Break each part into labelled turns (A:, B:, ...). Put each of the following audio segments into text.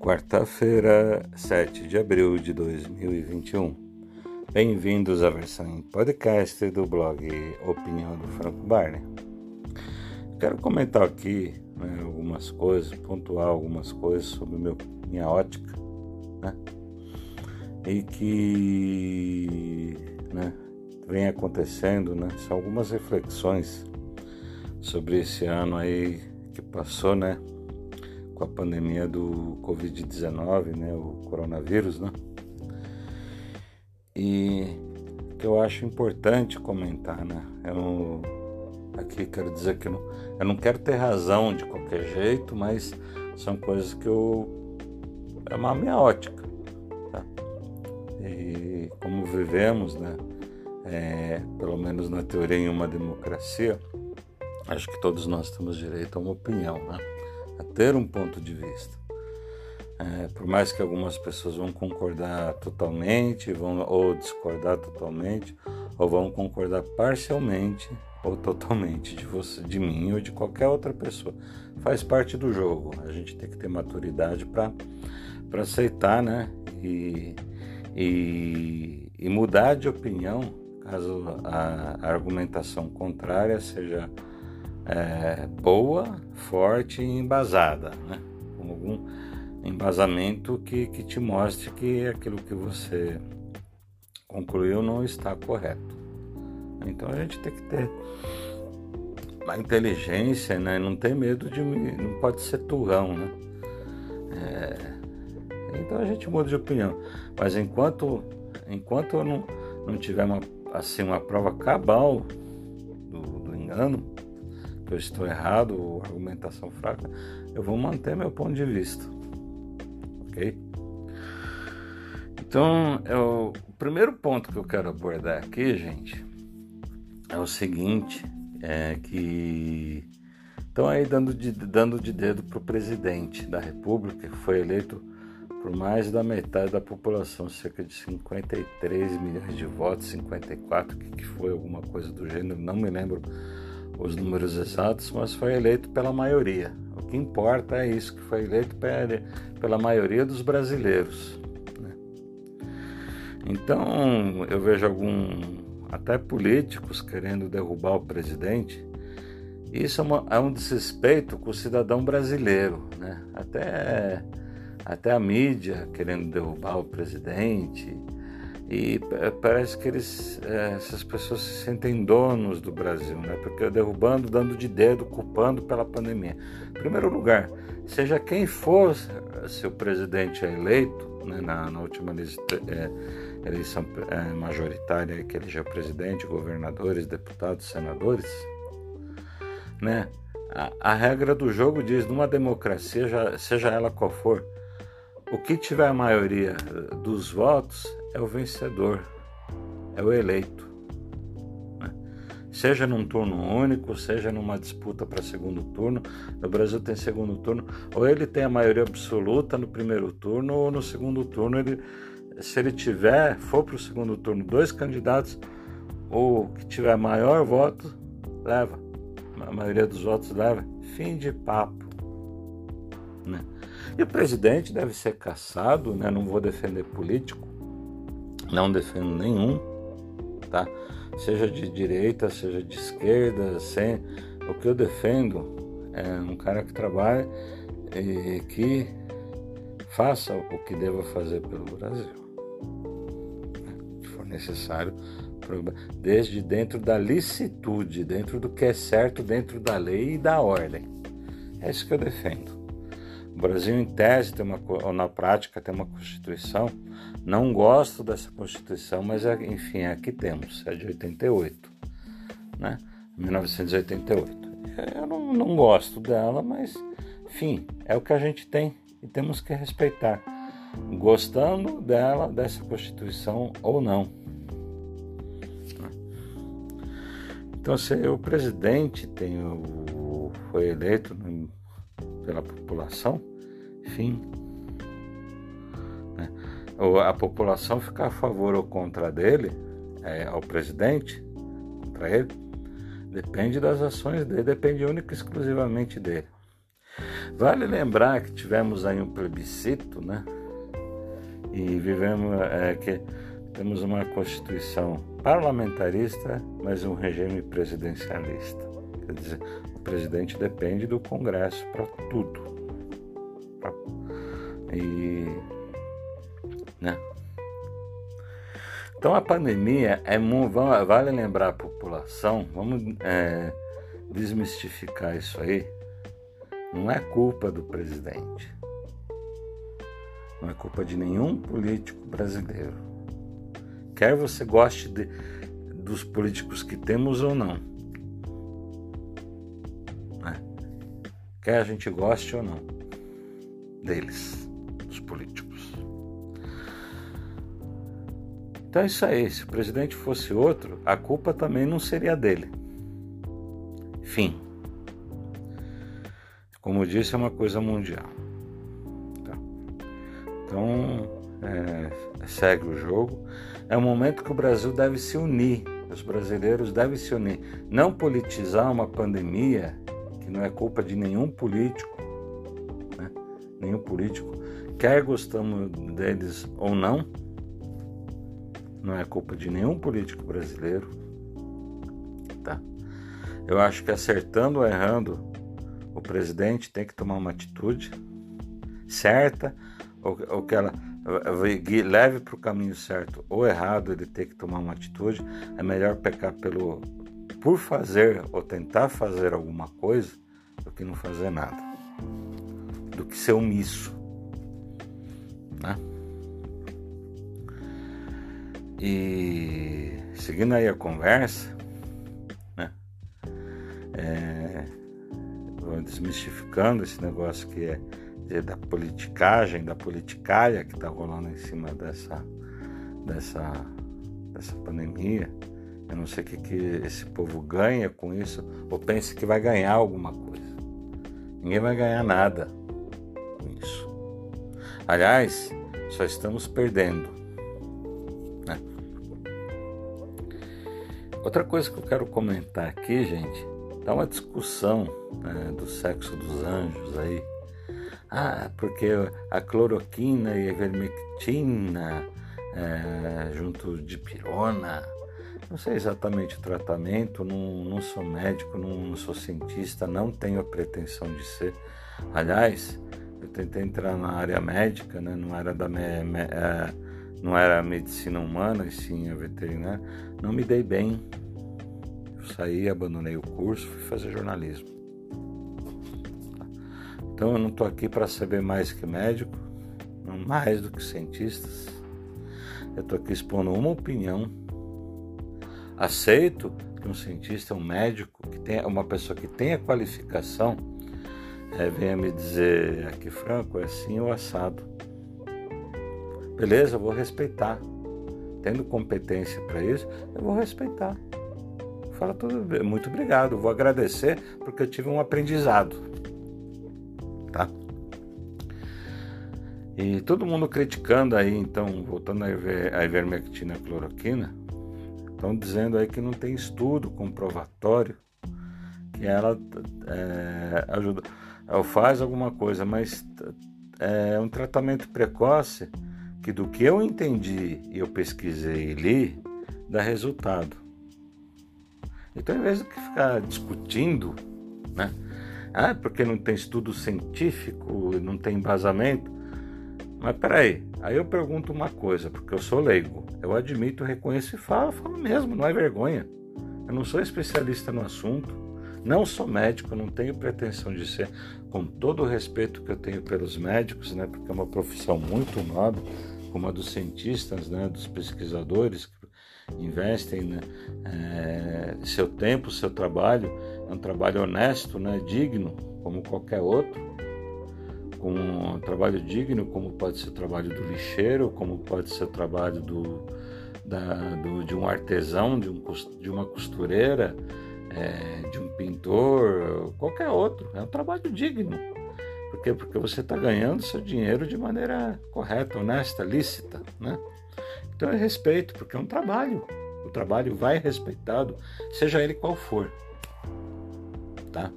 A: Quarta-feira, 7 de abril de 2021. Bem-vindos à versão em podcast do blog Opinião do Franco Barney. Quero comentar aqui né, algumas coisas, pontuar algumas coisas sobre meu, minha ótica, né? E que né, vem acontecendo, né? São algumas reflexões sobre esse ano aí que passou, né? Com a pandemia do Covid-19, né? O coronavírus, né? E que eu acho importante comentar, né? Eu aqui quero dizer que eu não, eu não quero ter razão de qualquer jeito, mas são coisas que eu é uma minha ótica, tá? E como vivemos, né? É, pelo menos na teoria em uma democracia, Acho que todos nós temos direito a uma opinião, né? Ter um ponto de vista. É, por mais que algumas pessoas vão concordar totalmente, vão ou discordar totalmente, ou vão concordar parcialmente ou totalmente de você, de mim ou de qualquer outra pessoa, faz parte do jogo. A gente tem que ter maturidade para para aceitar, né? E, e, e mudar de opinião caso a argumentação contrária seja é, boa, forte e embasada, né? com algum embasamento que, que te mostre que aquilo que você concluiu não está correto. Então a gente tem que ter uma inteligência, né? não ter medo de. não pode ser turrão. Né? É, então a gente muda de opinião. Mas enquanto, enquanto não, não tiver uma, assim, uma prova cabal do, do engano, eu estou errado ou argumentação fraca, eu vou manter meu ponto de vista. Ok? Então, eu, o primeiro ponto que eu quero abordar aqui, gente, é o seguinte: é que estão aí dando de, dando de dedo para o presidente da República, que foi eleito por mais da metade da população, cerca de 53 milhões de votos, 54, que, que foi alguma coisa do gênero, não me lembro os números exatos, mas foi eleito pela maioria. O que importa é isso, que foi eleito pela maioria dos brasileiros. Né? Então, eu vejo algum, até políticos querendo derrubar o presidente. Isso é, uma, é um desrespeito com o cidadão brasileiro, né? Até, até a mídia querendo derrubar o presidente, e parece que eles, é, essas pessoas se sentem donos do Brasil, né? Porque derrubando, dando de dedo, culpando pela pandemia. Em primeiro lugar, seja quem for seu presidente é eleito, né, na, na, última é, eleição é, majoritária que elegeu presidente, governadores, deputados, senadores, né? A, a regra do jogo diz, numa democracia, já, seja ela qual for, o que tiver a maioria dos votos é o vencedor, é o eleito. Né? Seja num turno único, seja numa disputa para segundo turno. No Brasil tem segundo turno, ou ele tem a maioria absoluta no primeiro turno, ou no segundo turno, ele, se ele tiver, for para o segundo turno, dois candidatos, ou que tiver maior voto, leva. A maioria dos votos leva. Fim de papo. Né? E o presidente deve ser caçado, né? não vou defender político, não defendo nenhum, tá? Seja de direita, seja de esquerda, sem... o que eu defendo é um cara que trabalhe e que faça o que deva fazer pelo Brasil. Se for necessário, desde dentro da licitude, dentro do que é certo, dentro da lei e da ordem. É isso que eu defendo. Brasil, em tese, tem uma, ou na prática, tem uma Constituição. Não gosto dessa Constituição, mas é, enfim, aqui temos, é de 88, né? 1988. Eu não, não gosto dela, mas, enfim, é o que a gente tem e temos que respeitar, gostando dela, dessa Constituição ou não. Então, se o presidente tem o, foi eleito pela população, enfim, né? a população ficar a favor ou contra dele, é, ao presidente, contra ele, depende das ações dele, depende única e exclusivamente dele. Vale lembrar que tivemos aí um plebiscito, né? E vivemos é, que temos uma constituição parlamentarista, mas um regime presidencialista. Quer dizer, o presidente depende do Congresso para tudo. E, né? Então a pandemia é vale lembrar a população, vamos é, desmistificar isso aí. Não é culpa do presidente. Não é culpa de nenhum político brasileiro. Quer você goste de, dos políticos que temos ou não. Quer a gente goste ou não deles, dos políticos. Então é isso aí. Se o presidente fosse outro, a culpa também não seria dele. Fim. Como eu disse, é uma coisa mundial. Tá. Então, é, segue o jogo. É um momento que o Brasil deve se unir. Os brasileiros devem se unir. Não politizar uma pandemia não é culpa de nenhum político. Né? Nenhum político. Quer gostamos deles ou não, não é culpa de nenhum político brasileiro. Tá? Eu acho que acertando ou errando, o presidente tem que tomar uma atitude certa, ou, ou que ela leve para o caminho certo ou errado, ele tem que tomar uma atitude. É melhor pecar pelo por fazer ou tentar fazer alguma coisa do que não fazer nada, do que ser omisso. Né? E seguindo aí a conversa, né? É, desmistificando esse negócio que é, da politicagem, da politicalha que está rolando em cima dessa, dessa, dessa pandemia. Eu não sei o que, que esse povo ganha com isso, ou pensa que vai ganhar alguma coisa. Ninguém vai ganhar nada com isso. Aliás, só estamos perdendo. Outra coisa que eu quero comentar aqui, gente, tá uma discussão né, do sexo dos anjos aí. Ah, porque a cloroquina e a ivermectina é, junto de pirona, não sei exatamente o tratamento, não, não sou médico, não, não, sou cientista, não tenho a pretensão de ser. Aliás, eu tentei entrar na área médica, né, não era da me, me, é, não era medicina humana, e sim a veterinária, não me dei bem. Eu saí, abandonei o curso, fui fazer jornalismo. Então eu não estou aqui para saber mais que médico, mais do que cientistas. Eu estou aqui expondo uma opinião. Aceito que um cientista, um médico, que tenha uma pessoa que tenha qualificação, é, venha me dizer aqui franco, é assim ou assado. Beleza, eu vou respeitar. Tendo competência para isso, eu vou respeitar. Fala tudo bem, muito obrigado, vou agradecer porque eu tive um aprendizado. Tá? E todo mundo criticando aí, então, voltando à ivermectina e a cloroquina, estão dizendo aí que não tem estudo comprovatório que ela é, ajuda, ou faz alguma coisa, mas é um tratamento precoce que do que eu entendi e eu pesquisei e li, dá resultado. Então, em vez de ficar discutindo, né? Ah, porque não tem estudo científico, não tem embasamento. Mas peraí, aí eu pergunto uma coisa, porque eu sou leigo. Eu admito, reconheço e falo, falo mesmo, não é vergonha. Eu não sou especialista no assunto, não sou médico, não tenho pretensão de ser, com todo o respeito que eu tenho pelos médicos, né, porque é uma profissão muito nobre, como a dos cientistas, né, dos pesquisadores que investem né, é, seu tempo, seu trabalho, é um trabalho honesto, né, digno, como qualquer outro, com um trabalho digno, como pode ser o trabalho do lixeiro, como pode ser o trabalho do, da, do de um artesão, de, um, de uma costureira, é, de um pintor, qualquer outro. É um trabalho digno. Por quê? Porque você está ganhando seu dinheiro de maneira correta, honesta, lícita, né? Então é respeito, porque é um trabalho. O trabalho vai respeitado, seja ele qual for. Tá?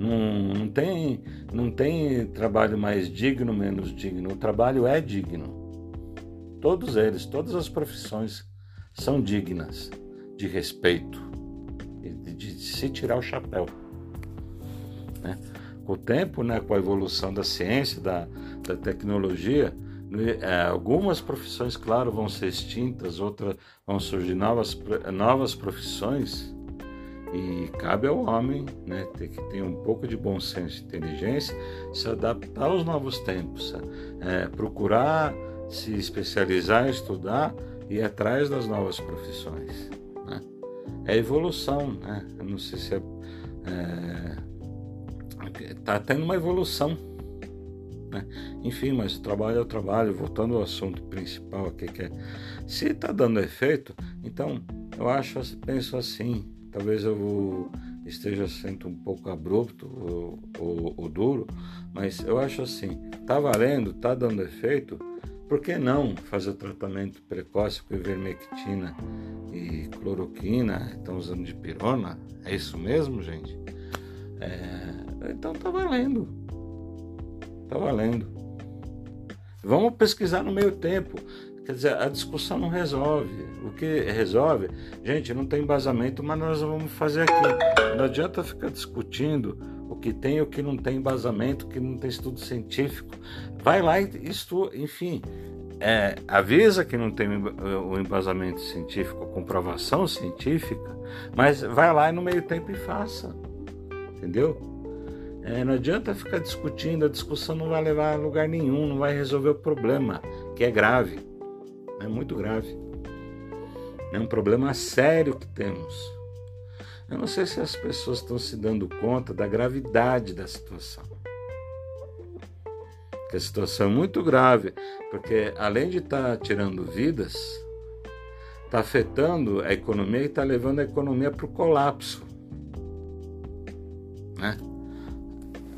A: Não, não, tem, não tem trabalho mais digno, menos digno. O trabalho é digno. Todos eles, todas as profissões são dignas de respeito de, de, se tirar o chapéu. Né? Com o tempo, né, com a evolução da ciência, da, da tecnologia, é, algumas profissões, claro, vão ser extintas, outras vão surgir novas, novas profissões e cabe ao homem né, ter que ter um pouco de bom senso e inteligência, se adaptar aos novos tempos, é, procurar se especializar, estudar e ir atrás das novas profissões. Né? É evolução, né? Eu não sei se é, é tá tendo uma evolução né? Enfim, mas o trabalho é o trabalho. Voltando ao assunto principal aqui, que é se está dando efeito, então eu acho, penso assim, talvez eu esteja sendo um pouco abrupto ou, ou, ou duro, mas eu acho assim, tá valendo, tá dando efeito, por que não fazer o tratamento precoce com ivermectina e cloroquina? Estão usando de pirona? É isso mesmo, gente? É, então tá valendo. Tá valendo. Vamos pesquisar no meio tempo. Quer dizer, a discussão não resolve. O que resolve, gente, não tem embasamento, mas nós vamos fazer aqui. Não adianta ficar discutindo o que tem e o que não tem embasamento, o que não tem estudo científico. Vai lá e estuda, enfim, é, avisa que não tem o embasamento científico, a comprovação científica, mas vai lá e no meio tempo e faça. Entendeu? É, não adianta ficar discutindo, a discussão não vai levar a lugar nenhum, não vai resolver o problema, que é grave, é muito grave. É um problema sério que temos. Eu não sei se as pessoas estão se dando conta da gravidade da situação. Que a situação é muito grave, porque além de estar tá tirando vidas, está afetando a economia e está levando a economia para o colapso. Né?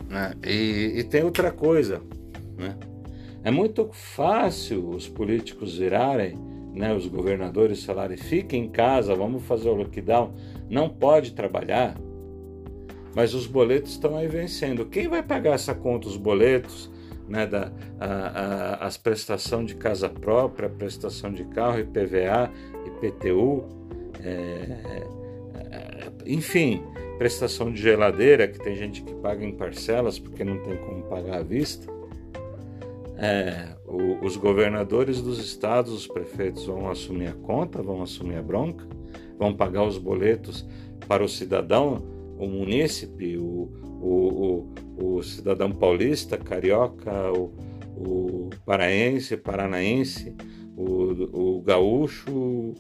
A: Né? E, e, tem outra coisa, né? É muito fácil os políticos virarem, né, os governadores falarem, fique em casa, vamos fazer o lockdown, não pode trabalhar, mas os boletos estão aí vencendo. Quem vai pagar essa conta, os boletos, né, da, a, a, as prestação de casa própria, prestação de carro, IPVA, IPTU, é, é, enfim, prestação de geladeira, que tem gente que paga em parcelas porque não tem como pagar à vista. É, o, os governadores dos estados, os prefeitos vão assumir a conta, vão assumir a bronca, vão pagar os boletos para o cidadão, o munícipe, o, o, o, o cidadão paulista, carioca, o, paraense, paranaense, o, gaúcho,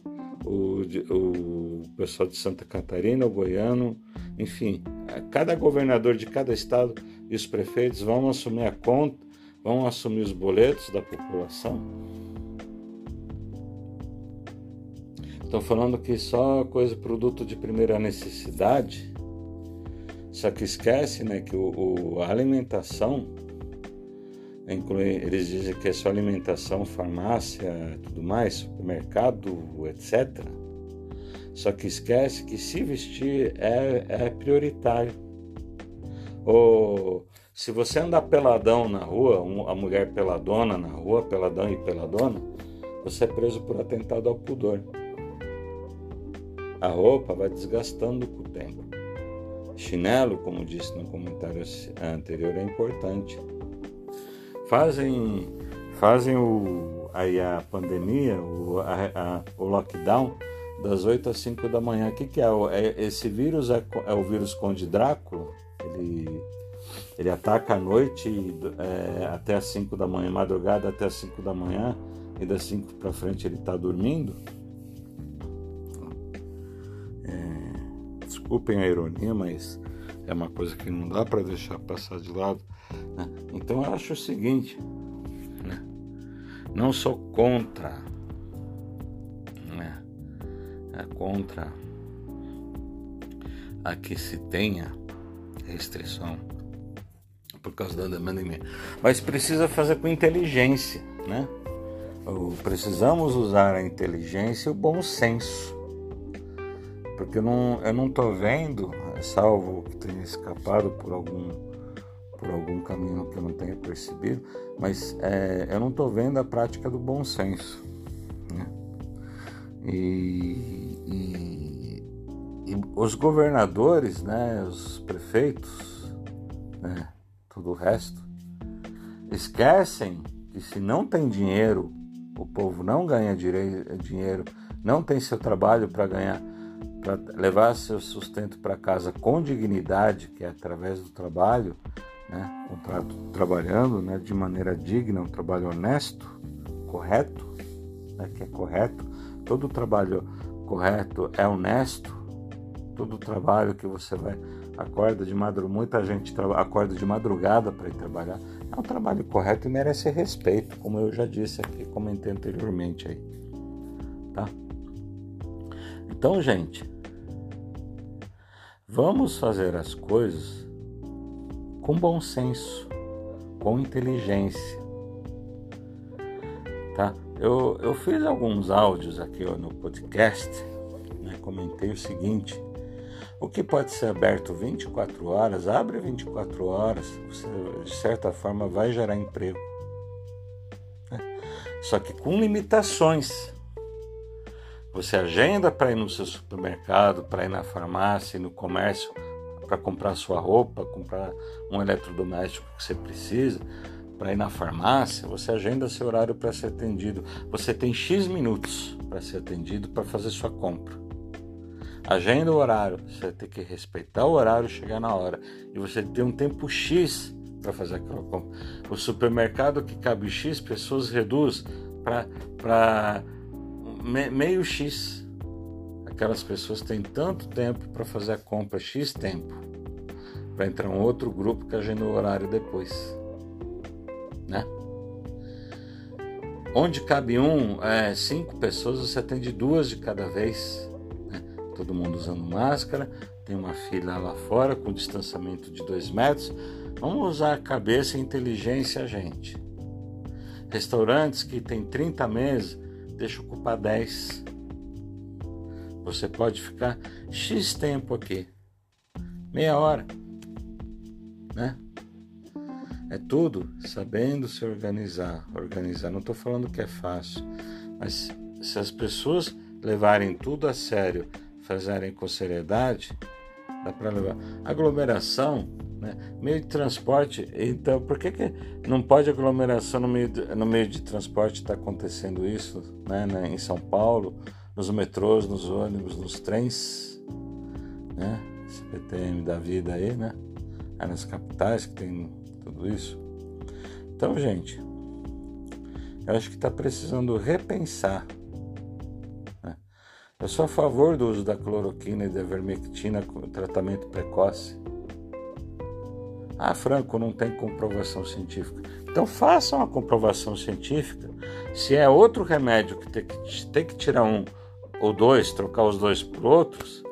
A: o pessoal de Santa Catarina, o goiano, enfim, cada governador de cada estado e os prefeitos vão assumir a conta, vão assumir os boletos da população. Estão falando que só coisa produto de primeira necessidade. Só que esquece, né, que o, o a alimentação inclui, eles dizem que é só alimentação, farmácia, tudo mais, supermercado, etc. Só que esquece que se vestir é, é prioritário. Ou se você andar peladão na rua, a mulher peladona na rua, peladão e peladona, você é preso por atentado ao pudor. A roupa vai desgastando com o tempo. Chinelo, como disse no comentário anterior, é importante fazem, fazem o, aí a pandemia, o, a, a, o lockdown, das 8 às 5 da manhã. O que, que é? é? Esse vírus é, é, o vírus Conde Drácula. Ele, ele ataca à noite é, até às 5 da manhã, madrugada até às 5 da manhã, e das 5 para frente ele está dormindo. É, desculpem a ironia, mas é uma coisa que não dá para deixar passar de lado. Né? Então eu acho o seguinte, né? não sou contra, né? é contra a que se tenha restrição por causa da demanda mas precisa fazer com inteligência, né? Precisamos usar a inteligência e o bom senso, porque eu não, eu não tô vendo salvo que tenha escapado por algum por algum caminho que eu não tenha percebido, mas é, eu não estou vendo a prática do bom senso. Né? E, e, e, os governadores, né, os prefeitos, né, tudo o resto, esquecem que se não tem dinheiro, o povo não ganha dinheiro, não tem seu trabalho para ganhar para levar seu sustento para casa com dignidade, que é através do trabalho, né, contrato trabalhando né, de maneira digna, um trabalho honesto, correto, né, que é correto. Todo trabalho correto é honesto. Todo trabalho que você vai acorda de madrugada, muita gente acorda de madrugada para ir trabalhar, é um trabalho correto e merece respeito, como eu já disse aqui, comentei anteriormente aí, tá? Então, gente, vamos fazer as coisas com bom senso, com inteligência. Tá? Eu, eu fiz alguns áudios aqui ó, no podcast, né? comentei o seguinte: o que pode ser aberto 24 horas, abre 24 horas, você de certa forma vai gerar emprego. Né? Só que com limitações. Você agenda para ir no seu supermercado, para ir na farmácia, no comércio, para comprar sua roupa, comprar um eletrodoméstico que você precisa, para ir na farmácia, você agenda seu horário para ser atendido. Você tem X minutos para ser atendido para fazer sua compra. Agenda o horário, você tem que respeitar o horário, chegar na hora. E você tem um tempo X para fazer aquela compra. O supermercado que cabe X pessoas reduz para meio X. Aquelas pessoas têm tanto tempo para fazer a compra, X tempo. Vai entrar um outro grupo que agenda o horário depois. Né? Onde cabe um, é, cinco pessoas, você atende duas de cada vez. Todo mundo usando máscara, tem uma fila lá fora com distanciamento de dois metros. Vamos usar a cabeça e inteligência, gente. Restaurantes que tem 30 mesas, deixa ocupar 10. Você pode ficar X tempo aqui, meia hora, né? É tudo sabendo se organizar. Organizar, não estou falando que é fácil, mas se as pessoas levarem tudo a sério, fazerem com seriedade, dá para levar. Aglomeração, né? meio de transporte, então por que, que não pode aglomeração no meio de, no meio de transporte está acontecendo isso né? em São Paulo, nos metrôs, nos ônibus, nos trens, né? CPTM da vida aí, né? É nas capitais que tem tudo isso. Então, gente, eu acho que está precisando repensar eu sou a favor do uso da cloroquina e da vermectina como tratamento precoce. Ah, Franco, não tem comprovação científica. Então façam a comprovação científica. Se é outro remédio que tem que, tem que tirar um ou dois, trocar os dois por outros,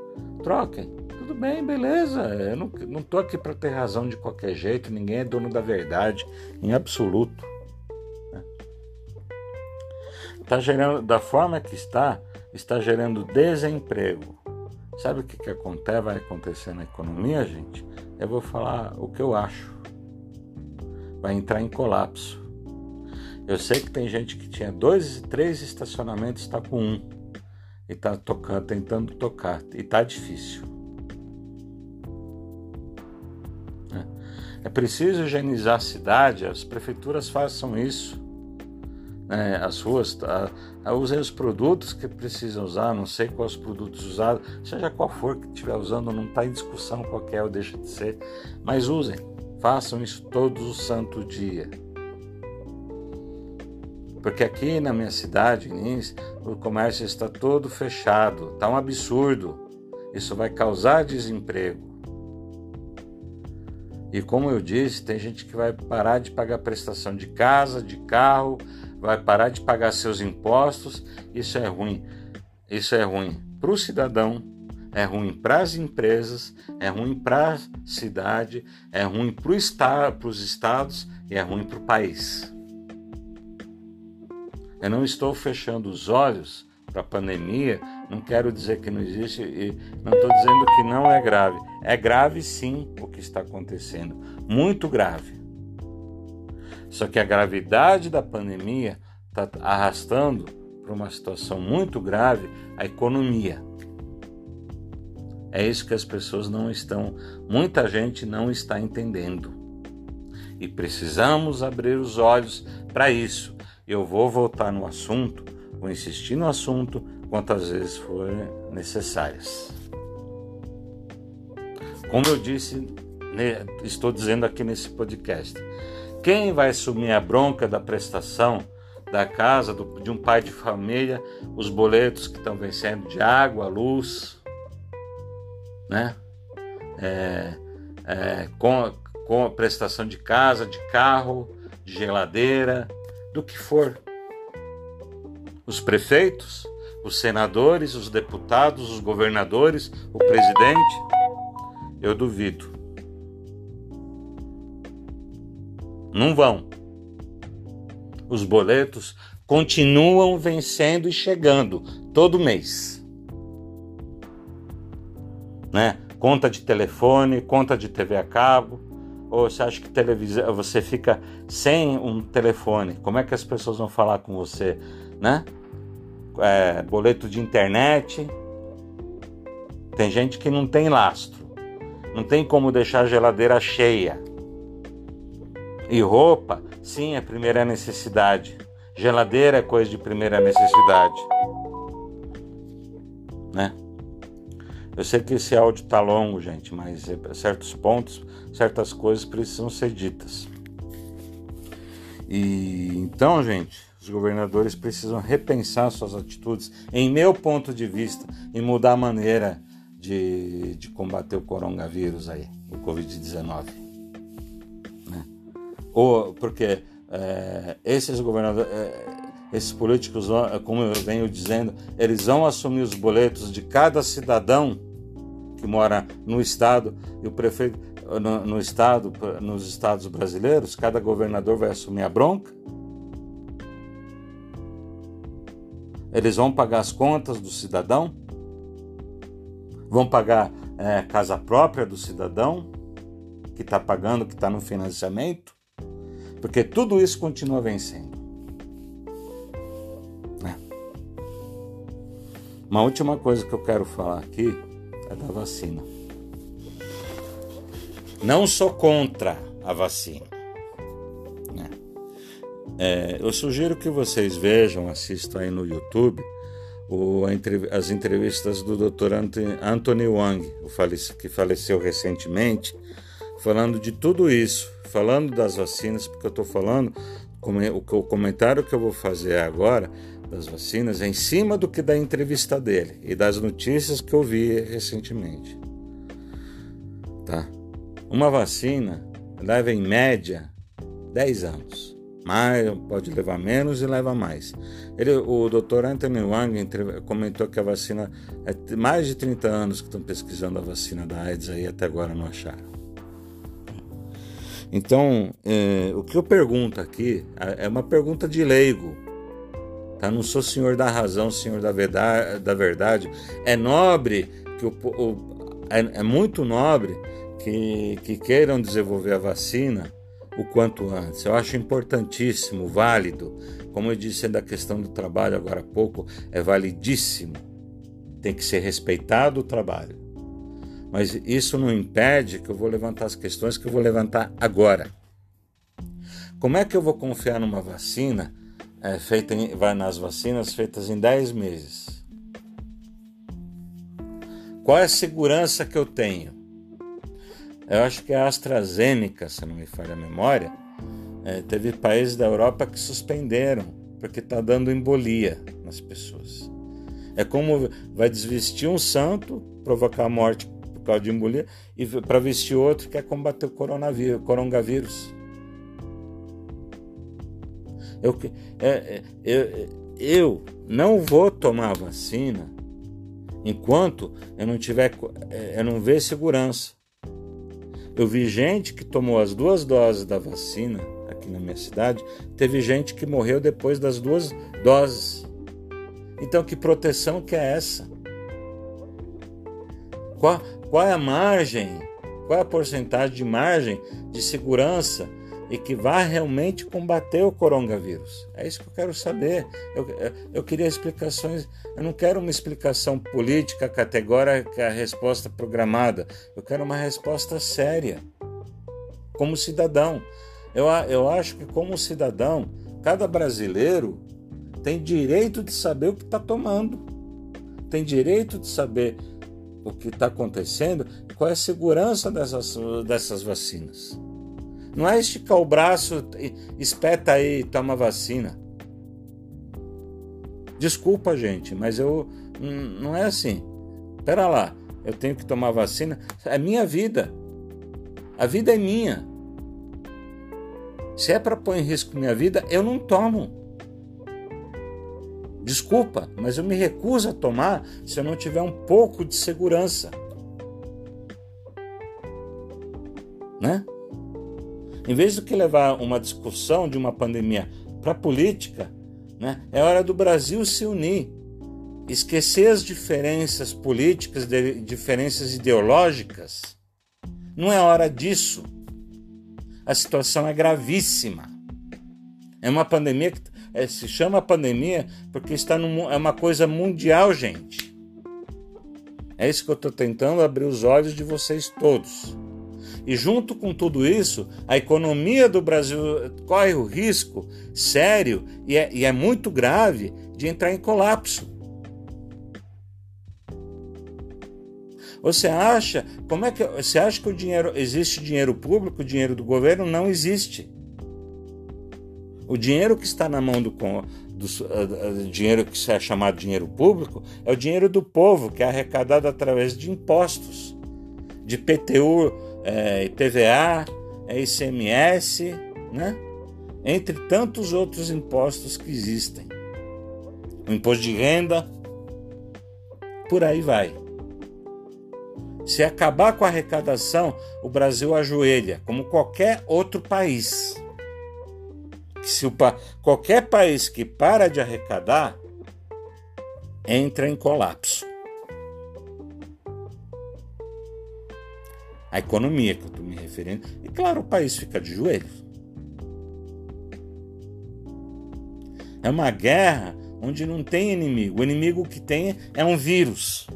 A: troquem. Tudo bem, beleza. Eu não estou aqui para ter razão de qualquer jeito. Ninguém é dono da verdade, em absoluto. Está né? gerando da forma que está está gerando desemprego. Sabe o que, que acontece, vai acontecer na economia, gente? Eu vou falar o que eu acho. Vai entrar em colapso. Eu sei que tem gente que tinha dois, três estacionamentos, está com um. E está tocando, tentando tocar. E está difícil. É. é preciso higienizar a cidade, as prefeituras façam isso né, as ruas, tá, usem os produtos que precisam usar, não sei quais produtos usados, seja qual for que estiver usando, não está em discussão qualquer ou deixa de ser, mas usem, façam isso todos o santo dia. Porque aqui na minha cidade, Nins, o comércio está todo fechado, está um absurdo. Isso vai causar desemprego. E como eu disse, tem gente que vai parar de pagar prestação de casa, de carro, vai parar de pagar seus impostos. Isso é ruim. Isso é ruim para o cidadão, é ruim para as empresas, é ruim para a cidade, é ruim para estado, os estados e é ruim para o país. Eu não estou fechando os olhos para a pandemia, não quero dizer que não existe e não estou dizendo que não é grave. É grave sim o que está acontecendo, muito grave. Só que a gravidade da pandemia está arrastando para uma situação muito grave a economia. É isso que as pessoas não estão, muita gente não está entendendo. E precisamos abrir os olhos para isso. Eu vou voltar no assunto, vou insistir no assunto quantas vezes forem necessárias. Como eu disse, estou dizendo aqui nesse podcast, quem vai assumir a bronca da prestação da casa de um pai de família, os boletos que estão vencendo de água, luz, né? É, é, com, com a prestação de casa, de carro, de geladeira, do que for. Os prefeitos, os senadores, os deputados, os governadores, o presidente, eu duvido. Não vão. Os boletos continuam vencendo e chegando todo mês né? Conta de telefone, conta de TV a cabo. Ou você acha que televisão, você fica sem um telefone? Como é que as pessoas vão falar com você, né? É, boleto de internet. Tem gente que não tem lastro, não tem como deixar a geladeira cheia. E roupa, sim, é primeira necessidade. Geladeira é coisa de primeira necessidade, né? Eu sei que esse áudio tá longo, gente, mas é, certos pontos, certas coisas precisam ser ditas. E então, gente, os governadores precisam repensar suas atitudes, em meu ponto de vista, e mudar a maneira de, de combater o coronavírus aí, o Covid-19. Ou porque é, esses governadores. É, esses políticos, como eu venho dizendo, eles vão assumir os boletos de cada cidadão que mora no estado e o prefeito no, no estado, nos estados brasileiros, cada governador vai assumir a bronca. Eles vão pagar as contas do cidadão, vão pagar é, casa própria do cidadão que está pagando, que está no financiamento, porque tudo isso continua vencendo. É. Uma última coisa que eu quero falar aqui é da vacina. Não sou contra a vacina. Né? É, eu sugiro que vocês vejam, assistam aí no YouTube as entrevistas do Dr. Anthony Wang, que faleceu recentemente, falando de tudo isso, falando das vacinas, porque eu estou falando, o comentário que eu vou fazer agora das vacinas é em cima do que da entrevista dele e das notícias que eu vi recentemente. Tá? Uma vacina leva em média 10 anos. Mas pode levar menos e leva mais. Ele, o Dr. Anthony Wang comentou que a vacina é mais de 30 anos que estão pesquisando a vacina da AIDS aí até agora não acharam. Então, é, o que eu pergunto aqui é uma pergunta de leigo Tá? Não sou senhor da razão, senhor da verdade. Da verdade. É nobre que o, o é, é, muito nobre que, que queiram desenvolver a vacina o quanto antes. Eu acho importantíssimo, válido. Como eu disse da questão do trabalho agora há pouco, é validíssimo. Tem que ser respeitado o trabalho. Mas isso não impede que eu vou levantar as questões que eu vou levantar agora. Como é que eu vou confiar numa vacina é feita em, vai nas vacinas feitas em 10 meses. Qual é a segurança que eu tenho? Eu acho que a AstraZeneca, se não me falha a memória, é, teve países da Europa que suspenderam, porque está dando embolia nas pessoas. É como vai desvestir um santo, provocar a morte por causa de embolia, e para vestir outro que é combater o coronavírus, coronavírus. Eu, é, é, eu, eu não vou tomar a vacina enquanto eu não tiver, é, eu não ver segurança. Eu vi gente que tomou as duas doses da vacina aqui na minha cidade, teve gente que morreu depois das duas doses. Então, que proteção que é essa? Qual, qual é a margem? Qual é a porcentagem de margem de segurança e que vai realmente combater o coronavírus? É isso que eu quero saber. Eu, eu queria explicações. Eu não quero uma explicação política categórica, resposta programada. Eu quero uma resposta séria, como cidadão. Eu, eu acho que, como cidadão, cada brasileiro tem direito de saber o que está tomando, tem direito de saber o que está acontecendo e qual é a segurança dessas, dessas vacinas. Não é esticar o braço, espeta aí, toma vacina. Desculpa, gente, mas eu não é assim. Pera lá, eu tenho que tomar vacina. É minha vida. A vida é minha. Se é para pôr em risco minha vida, eu não tomo. Desculpa, mas eu me recuso a tomar se eu não tiver um pouco de segurança. Né? Em vez do que levar uma discussão de uma pandemia para política, né, é hora do Brasil se unir, esquecer as diferenças políticas, diferenças ideológicas. Não é hora disso. A situação é gravíssima. É uma pandemia que é, se chama pandemia porque está é uma coisa mundial, gente. É isso que eu estou tentando abrir os olhos de vocês todos. E junto com tudo isso, a economia do Brasil corre o risco sério e é, e é muito grave de entrar em colapso. Você acha, como é que você acha que o dinheiro existe dinheiro público, dinheiro do governo não existe? O dinheiro que está na mão do, do uh, dinheiro que é chamado dinheiro público é o dinheiro do povo, que é arrecadado através de impostos, de PTU, IPVA, é ICMS, né? entre tantos outros impostos que existem. O imposto de renda, por aí vai. Se acabar com a arrecadação, o Brasil ajoelha, como qualquer outro país se o, qualquer país que para de arrecadar entra em colapso. A economia que eu estou me referindo, e claro, o país fica de joelhos. É uma guerra onde não tem inimigo. O inimigo que tem é um vírus.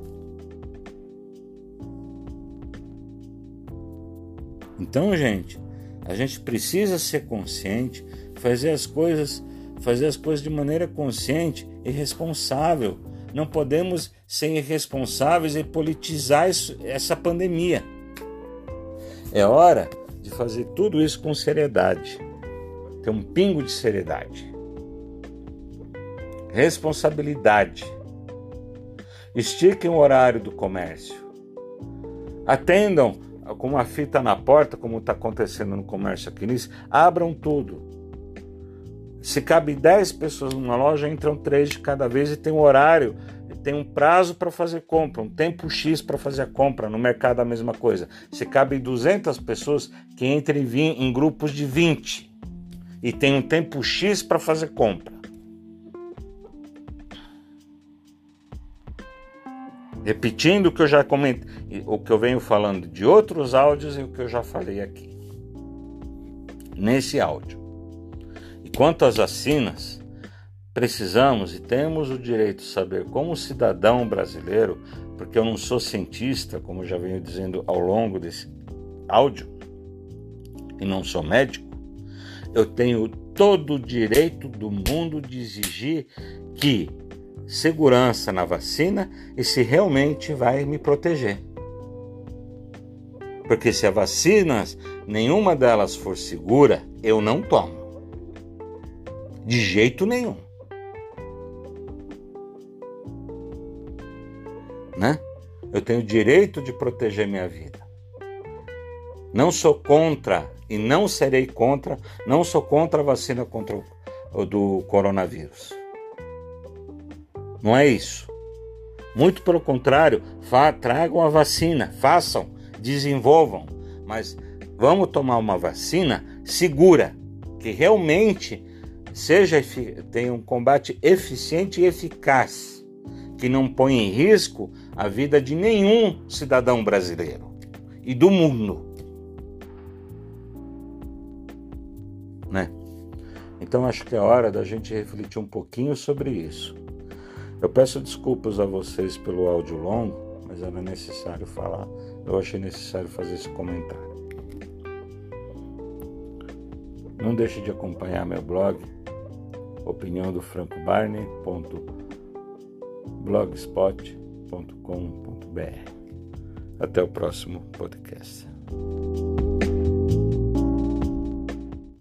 A: Então, gente, a gente precisa ser consciente fazer as coisas, fazer as coisas de maneira consciente e responsável. Não podemos ser irresponsáveis e politizar isso, essa pandemia. É hora de fazer tudo isso com seriedade. Ter um pingo de seriedade. Responsabilidade. Estiquem o horário do comércio. Atendam com uma fita na porta, como está acontecendo no comércio aqui nisso. Abram tudo se cabe 10 pessoas numa loja, entram 3 de cada vez e tem um horário, tem um prazo para fazer compra, um tempo X para fazer a compra. No mercado a mesma coisa. Se cabe 200 pessoas, que entrem em grupos de 20 e tem um tempo X para fazer compra. Repetindo o que eu já comentei, o que eu venho falando de outros áudios e o que eu já falei aqui. Nesse áudio. Quanto às vacinas, precisamos e temos o direito de saber, como cidadão brasileiro, porque eu não sou cientista, como já venho dizendo ao longo desse áudio, e não sou médico, eu tenho todo o direito do mundo de exigir que segurança na vacina e se realmente vai me proteger. Porque se a vacina, nenhuma delas for segura, eu não tomo. De jeito nenhum. Né? Eu tenho o direito de proteger minha vida. Não sou contra e não serei contra, não sou contra a vacina contra o do coronavírus. Não é isso. Muito pelo contrário, tragam a vacina, façam, desenvolvam, mas vamos tomar uma vacina segura, que realmente seja tenha um combate eficiente e eficaz, que não põe em risco a vida de nenhum cidadão brasileiro e do mundo. Né? Então acho que é hora da gente refletir um pouquinho sobre isso. Eu peço desculpas a vocês pelo áudio longo, mas era necessário falar. Eu achei necessário fazer esse comentário. Não deixe de acompanhar meu blog, opinião do Franco Blogspot.com.br. Até o próximo podcast.